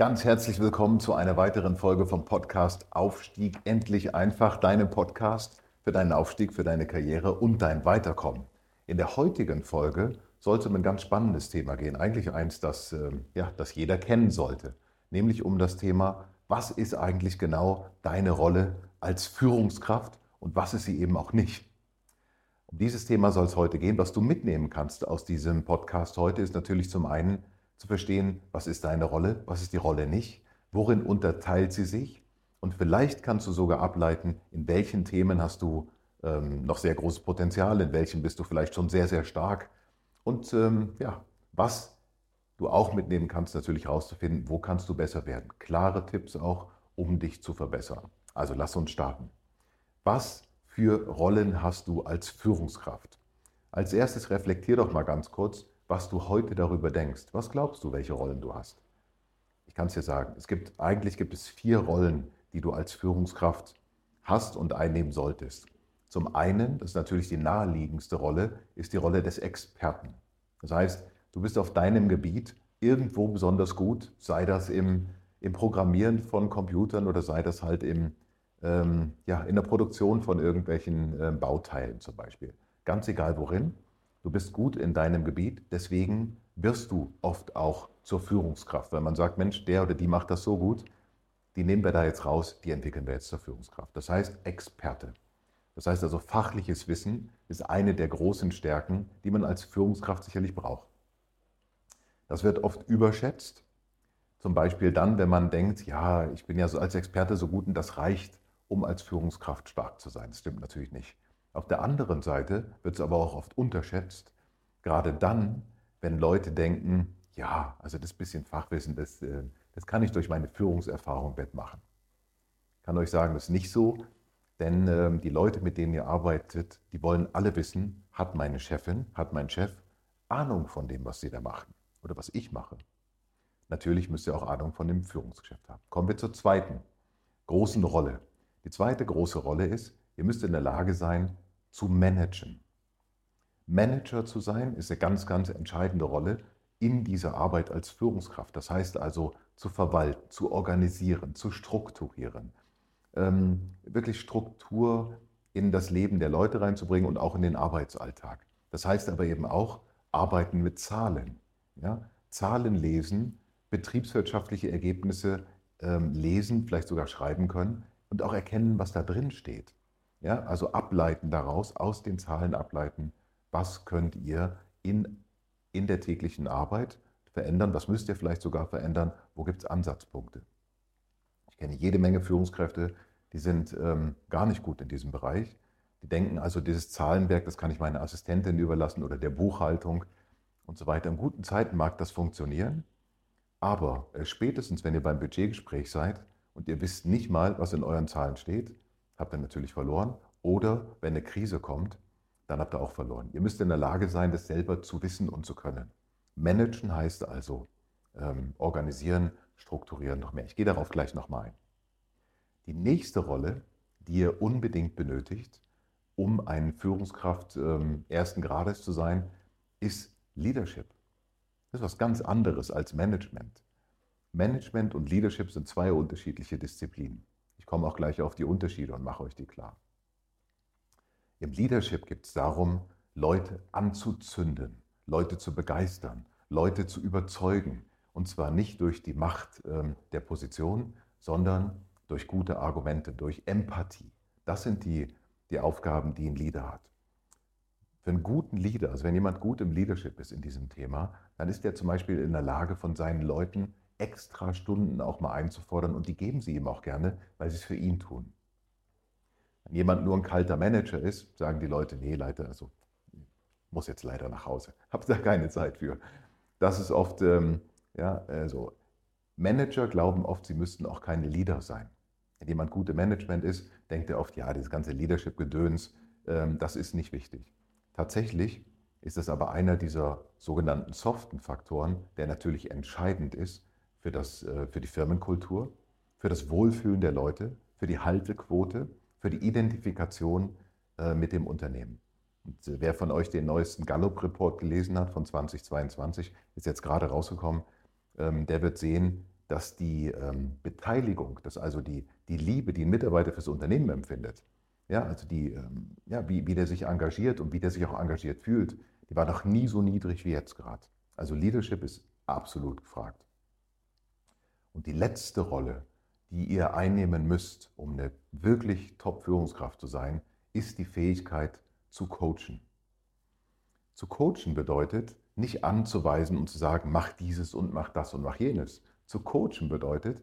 Ganz herzlich willkommen zu einer weiteren Folge vom Podcast Aufstieg endlich einfach, deinem Podcast für deinen Aufstieg, für deine Karriere und dein Weiterkommen. In der heutigen Folge soll es um ein ganz spannendes Thema gehen, eigentlich eins, das, äh, ja, das jeder kennen sollte, nämlich um das Thema, was ist eigentlich genau deine Rolle als Führungskraft und was ist sie eben auch nicht. Um dieses Thema soll es heute gehen. Was du mitnehmen kannst aus diesem Podcast heute ist natürlich zum einen, zu verstehen, was ist deine Rolle, was ist die Rolle nicht, worin unterteilt sie sich und vielleicht kannst du sogar ableiten, in welchen Themen hast du ähm, noch sehr großes Potenzial, in welchen bist du vielleicht schon sehr, sehr stark und ähm, ja, was du auch mitnehmen kannst, natürlich herauszufinden, wo kannst du besser werden. Klare Tipps auch, um dich zu verbessern. Also lass uns starten. Was für Rollen hast du als Führungskraft? Als erstes reflektier doch mal ganz kurz, was du heute darüber denkst. Was glaubst du, welche Rollen du hast? Ich kann es dir sagen, es gibt, eigentlich gibt es vier Rollen, die du als Führungskraft hast und einnehmen solltest. Zum einen, das ist natürlich die naheliegendste Rolle, ist die Rolle des Experten. Das heißt, du bist auf deinem Gebiet irgendwo besonders gut, sei das im, im Programmieren von Computern oder sei das halt im, ähm, ja, in der Produktion von irgendwelchen äh, Bauteilen zum Beispiel. Ganz egal worin. Du bist gut in deinem Gebiet, deswegen wirst du oft auch zur Führungskraft, weil man sagt, Mensch, der oder die macht das so gut, die nehmen wir da jetzt raus, die entwickeln wir jetzt zur Führungskraft. Das heißt Experte. Das heißt also, fachliches Wissen ist eine der großen Stärken, die man als Führungskraft sicherlich braucht. Das wird oft überschätzt. Zum Beispiel dann, wenn man denkt, ja, ich bin ja so als Experte so gut und das reicht, um als Führungskraft stark zu sein. Das stimmt natürlich nicht. Auf der anderen Seite wird es aber auch oft unterschätzt, gerade dann, wenn Leute denken, ja, also das bisschen Fachwissen, das, äh, das kann ich durch meine Führungserfahrung wettmachen. Ich kann euch sagen, das ist nicht so, denn ähm, die Leute, mit denen ihr arbeitet, die wollen alle wissen, hat meine Chefin, hat mein Chef Ahnung von dem, was sie da machen oder was ich mache. Natürlich müsst ihr auch Ahnung von dem Führungsgeschäft haben. Kommen wir zur zweiten großen Rolle. Die zweite große Rolle ist, Ihr müsst in der Lage sein, zu managen. Manager zu sein ist eine ganz, ganz entscheidende Rolle in dieser Arbeit als Führungskraft. Das heißt also zu verwalten, zu organisieren, zu strukturieren, ähm, wirklich Struktur in das Leben der Leute reinzubringen und auch in den Arbeitsalltag. Das heißt aber eben auch arbeiten mit Zahlen. Ja? Zahlen lesen, betriebswirtschaftliche Ergebnisse ähm, lesen, vielleicht sogar schreiben können und auch erkennen, was da drin steht. Ja, also ableiten daraus, aus den Zahlen ableiten, was könnt ihr in, in der täglichen Arbeit verändern, was müsst ihr vielleicht sogar verändern, wo gibt es Ansatzpunkte. Ich kenne jede Menge Führungskräfte, die sind ähm, gar nicht gut in diesem Bereich. Die denken also, dieses Zahlenwerk, das kann ich meiner Assistentin überlassen oder der Buchhaltung und so weiter. In guten Zeiten mag das funktionieren, aber äh, spätestens, wenn ihr beim Budgetgespräch seid und ihr wisst nicht mal, was in euren Zahlen steht, habt ihr natürlich verloren. Oder wenn eine Krise kommt, dann habt ihr auch verloren. Ihr müsst in der Lage sein, das selber zu wissen und zu können. Managen heißt also ähm, organisieren, strukturieren noch mehr. Ich gehe darauf gleich nochmal ein. Die nächste Rolle, die ihr unbedingt benötigt, um eine Führungskraft ähm, ersten Grades zu sein, ist Leadership. Das ist was ganz anderes als Management. Management und Leadership sind zwei unterschiedliche Disziplinen komme auch gleich auf die Unterschiede und mache euch die klar. Im Leadership geht es darum, Leute anzuzünden, Leute zu begeistern, Leute zu überzeugen. Und zwar nicht durch die Macht ähm, der Position, sondern durch gute Argumente, durch Empathie. Das sind die, die Aufgaben, die ein Leader hat. Für einen guten Leader, also wenn jemand gut im Leadership ist in diesem Thema, dann ist er zum Beispiel in der Lage, von seinen Leuten extra Stunden auch mal einzufordern und die geben sie ihm auch gerne, weil sie es für ihn tun. Wenn jemand nur ein kalter Manager ist, sagen die Leute, nee, Leiter, also muss jetzt leider nach Hause, habe da keine Zeit für. Das ist oft, ähm, ja, also Manager glauben oft, sie müssten auch keine Leader sein. Wenn jemand gute Management ist, denkt er oft, ja, dieses ganze Leadership-Gedöns, ähm, das ist nicht wichtig. Tatsächlich ist es aber einer dieser sogenannten soften Faktoren, der natürlich entscheidend ist für, das, äh, für die Firmenkultur, für das Wohlfühlen der Leute, für die Haltequote, für die Identifikation äh, mit dem Unternehmen. Und äh, wer von euch den neuesten Gallup-Report gelesen hat von 2022, ist jetzt gerade rausgekommen, ähm, der wird sehen, dass die ähm, Beteiligung, dass also die, die Liebe, die ein Mitarbeiter fürs Unternehmen empfindet, ja, also die, ähm, ja, wie, wie der sich engagiert und wie der sich auch engagiert fühlt, die war noch nie so niedrig wie jetzt gerade. Also Leadership ist absolut gefragt. Und die letzte Rolle, die ihr einnehmen müsst, um eine wirklich Top-Führungskraft zu sein, ist die Fähigkeit zu coachen. Zu coachen bedeutet, nicht anzuweisen und zu sagen, mach dieses und mach das und mach jenes. Zu coachen bedeutet,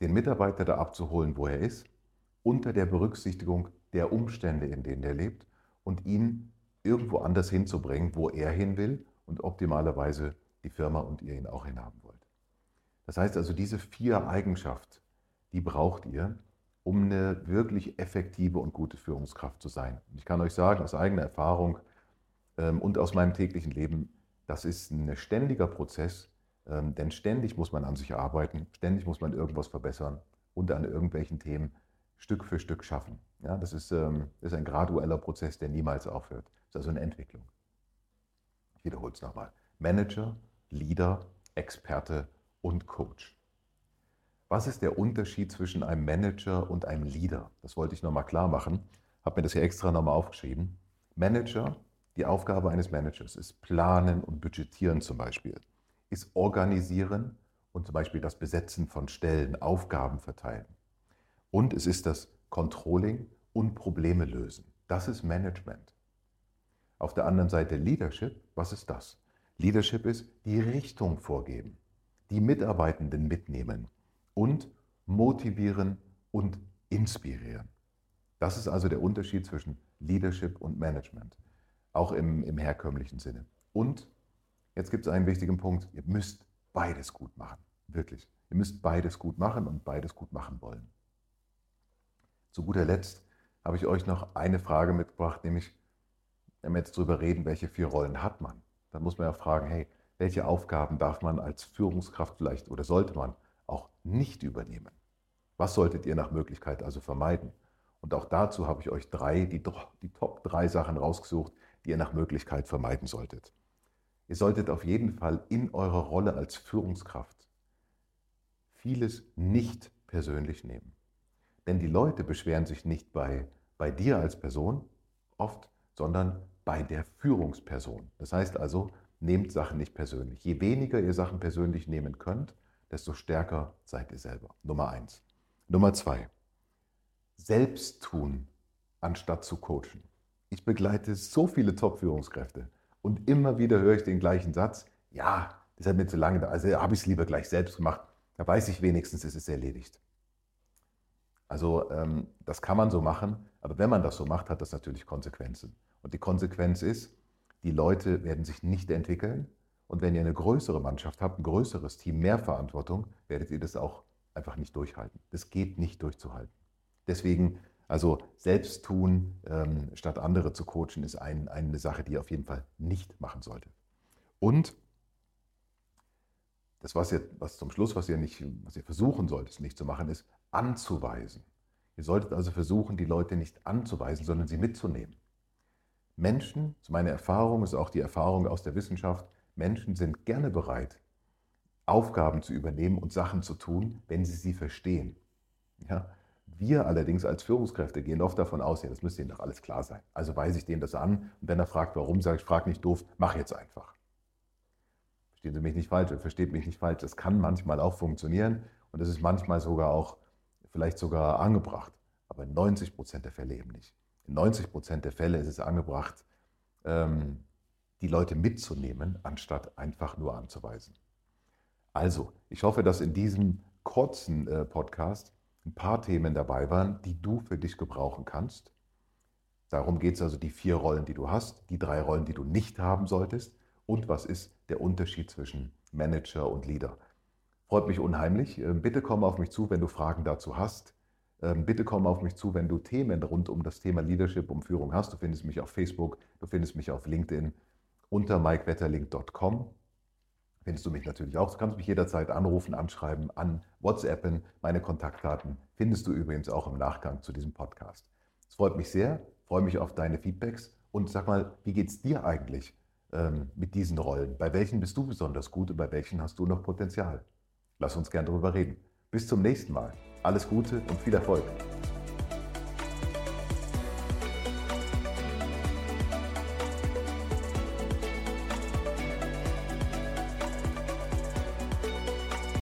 den Mitarbeiter da abzuholen, wo er ist, unter der Berücksichtigung der Umstände, in denen er lebt und ihn irgendwo anders hinzubringen, wo er hin will und optimalerweise die Firma und ihr ihn auch hinhaben wollt. Das heißt also, diese vier Eigenschaften, die braucht ihr, um eine wirklich effektive und gute Führungskraft zu sein. Und ich kann euch sagen, aus eigener Erfahrung ähm, und aus meinem täglichen Leben, das ist ein ständiger Prozess, ähm, denn ständig muss man an sich arbeiten, ständig muss man irgendwas verbessern und an irgendwelchen Themen Stück für Stück schaffen. Ja, das ist, ähm, ist ein gradueller Prozess, der niemals aufhört. Das ist also eine Entwicklung. Ich wiederhole es nochmal. Manager, Leader, Experte und Coach. Was ist der Unterschied zwischen einem Manager und einem Leader? Das wollte ich nochmal klar machen. Habe mir das hier extra nochmal aufgeschrieben. Manager, die Aufgabe eines Managers ist Planen und Budgetieren zum Beispiel, ist Organisieren und zum Beispiel das Besetzen von Stellen, Aufgaben verteilen. Und es ist das Controlling und Probleme lösen. Das ist Management. Auf der anderen Seite Leadership, was ist das? Leadership ist die Richtung vorgeben, die Mitarbeitenden mitnehmen, und motivieren und inspirieren. Das ist also der Unterschied zwischen Leadership und Management, auch im, im herkömmlichen Sinne. Und jetzt gibt es einen wichtigen Punkt, ihr müsst beides gut machen, wirklich. Ihr müsst beides gut machen und beides gut machen wollen. Zu guter Letzt habe ich euch noch eine Frage mitgebracht, nämlich, wenn wir jetzt darüber reden, welche vier Rollen hat man, dann muss man ja fragen, hey, welche Aufgaben darf man als Führungskraft vielleicht oder sollte man auch nicht übernehmen. Was solltet ihr nach Möglichkeit also vermeiden? Und auch dazu habe ich euch drei, die, die Top drei Sachen rausgesucht, die ihr nach Möglichkeit vermeiden solltet. Ihr solltet auf jeden Fall in eurer Rolle als Führungskraft vieles nicht persönlich nehmen. Denn die Leute beschweren sich nicht bei, bei dir als Person oft, sondern bei der Führungsperson. Das heißt also, nehmt Sachen nicht persönlich. Je weniger ihr Sachen persönlich nehmen könnt, desto stärker seid ihr selber. Nummer eins. Nummer zwei. Selbst tun, anstatt zu coachen. Ich begleite so viele Top-Führungskräfte und immer wieder höre ich den gleichen Satz. Ja, das hat mir zu lange, also habe ich es lieber gleich selbst gemacht. Da weiß ich wenigstens, es ist erledigt. Also ähm, das kann man so machen, aber wenn man das so macht, hat das natürlich Konsequenzen. Und die Konsequenz ist, die Leute werden sich nicht entwickeln, und wenn ihr eine größere Mannschaft habt, ein größeres Team, mehr Verantwortung, werdet ihr das auch einfach nicht durchhalten. Das geht nicht durchzuhalten. Deswegen, also selbst tun, ähm, statt andere zu coachen, ist ein, eine Sache, die ihr auf jeden Fall nicht machen solltet. Und das, was, ihr, was zum Schluss, was ihr, nicht, was ihr versuchen solltet, nicht zu machen, ist anzuweisen. Ihr solltet also versuchen, die Leute nicht anzuweisen, sondern sie mitzunehmen. Menschen, zu meiner Erfahrung ist auch die Erfahrung aus der Wissenschaft, Menschen sind gerne bereit, Aufgaben zu übernehmen und Sachen zu tun, wenn sie sie verstehen. Ja? Wir allerdings als Führungskräfte gehen oft davon aus, ja, das müsste ihnen doch alles klar sein. Also weise ich denen das an und wenn er fragt, warum, sage ich, frag nicht doof, mach jetzt einfach. Verstehen Sie mich nicht falsch, versteht mich nicht falsch. Das kann manchmal auch funktionieren und das ist manchmal sogar auch, vielleicht sogar angebracht, aber in 90 Prozent der Fälle eben nicht. In 90 Prozent der Fälle ist es angebracht, ähm, die Leute mitzunehmen, anstatt einfach nur anzuweisen. Also, ich hoffe, dass in diesem kurzen äh, Podcast ein paar Themen dabei waren, die du für dich gebrauchen kannst, Darum geht es also die vier Rollen, die du hast, die drei Rollen, die du nicht haben solltest und was ist der Unterschied zwischen Manager und Leader. Freut mich unheimlich. Ähm, bitte komm auf mich zu, wenn du Fragen dazu hast. Ähm, bitte komm auf mich zu, wenn du Themen rund um das Thema Leadership und Führung hast. Du findest mich auf Facebook, du findest mich auf LinkedIn unter mikewetterlink.com. Findest du mich natürlich auch. Du kannst mich jederzeit anrufen, anschreiben, an WhatsAppen. Meine Kontaktdaten findest du übrigens auch im Nachgang zu diesem Podcast. Es freut mich sehr, freue mich auf deine Feedbacks und sag mal, wie geht es dir eigentlich ähm, mit diesen Rollen? Bei welchen bist du besonders gut und bei welchen hast du noch Potenzial? Lass uns gern darüber reden. Bis zum nächsten Mal. Alles Gute und viel Erfolg.